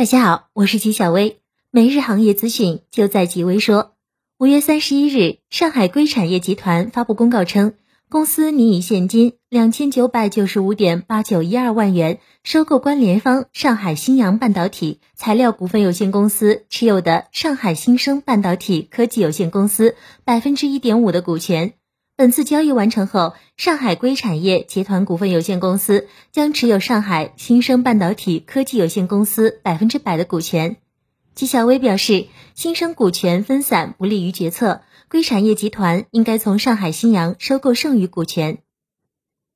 大家好，我是吉小薇，每日行业资讯就在吉微说。五月三十一日，上海硅产业集团发布公告称，公司拟以现金两千九百九十五点八九一二万元收购关联方上海新阳半导体材料股份有限公司持有的上海新生半导体科技有限公司百分之一点五的股权。本次交易完成后，上海硅产业集团股份有限公司将持有上海新生半导体科技有限公司百分之百的股权。纪晓薇表示，新生股权分散不利于决策，硅产业集团应该从上海新阳收购剩余股权。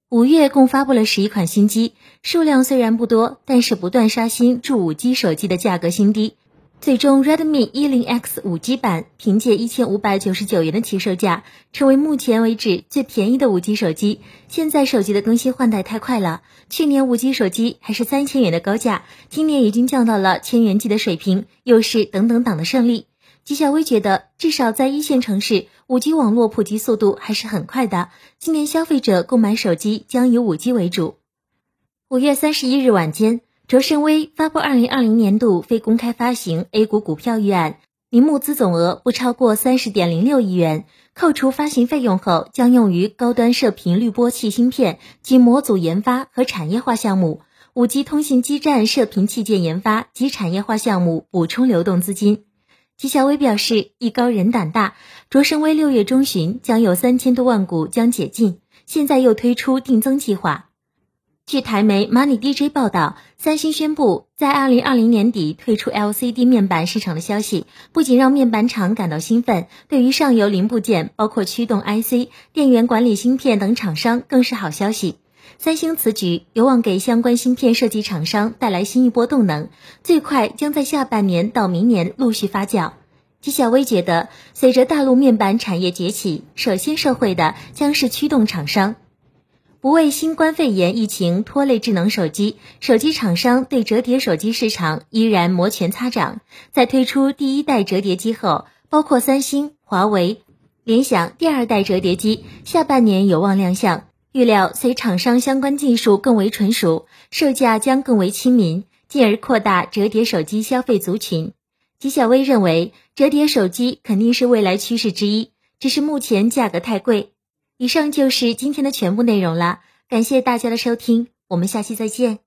五月共发布了十一款新机，数量虽然不多，但是不断刷新助五 G 手机的价格新低。最终，Redmi 10X 五 G 版凭借一千五百九十九元的起售价，成为目前为止最便宜的五 G 手机。现在手机的更新换代太快了，去年五 G 手机还是三千元的高价，今年已经降到了千元机的水平，又是等等党的胜利。纪晓薇觉得，至少在一线城市，五 G 网络普及速度还是很快的。今年消费者购买手机将以五 G 为主。五月三十一日晚间。卓胜威发布二零二零年度非公开发行 A 股股票预案，拟募资总额不超过三十点零六亿元，扣除发行费用后，将用于高端射频滤波器芯片及模组研发和产业化项目，五 G 通信基站射频器件研发及产业化项目补充流动资金。纪晓薇表示，艺高人胆大，卓胜威六月中旬将有三千多万股将解禁，现在又推出定增计划。据台媒 Money DJ 报道，三星宣布在二零二零年底退出 LCD 面板市场的消息，不仅让面板厂感到兴奋，对于上游零部件，包括驱动 IC、电源管理芯片等厂商更是好消息。三星此举有望给相关芯片设计厂商带来新一波动能，最快将在下半年到明年陆续发酵。纪晓薇觉得，随着大陆面板产业崛起，首先受惠的将是驱动厂商。不为新冠肺炎疫情拖累智能手机，手机厂商对折叠手机市场依然摩拳擦掌。在推出第一代折叠机后，包括三星、华为、联想第二代折叠机下半年有望亮相。预料随厂商相关技术更为纯熟，售价将更为亲民，进而扩大折叠手机消费族群。纪晓薇认为，折叠手机肯定是未来趋势之一，只是目前价格太贵。以上就是今天的全部内容了，感谢大家的收听，我们下期再见。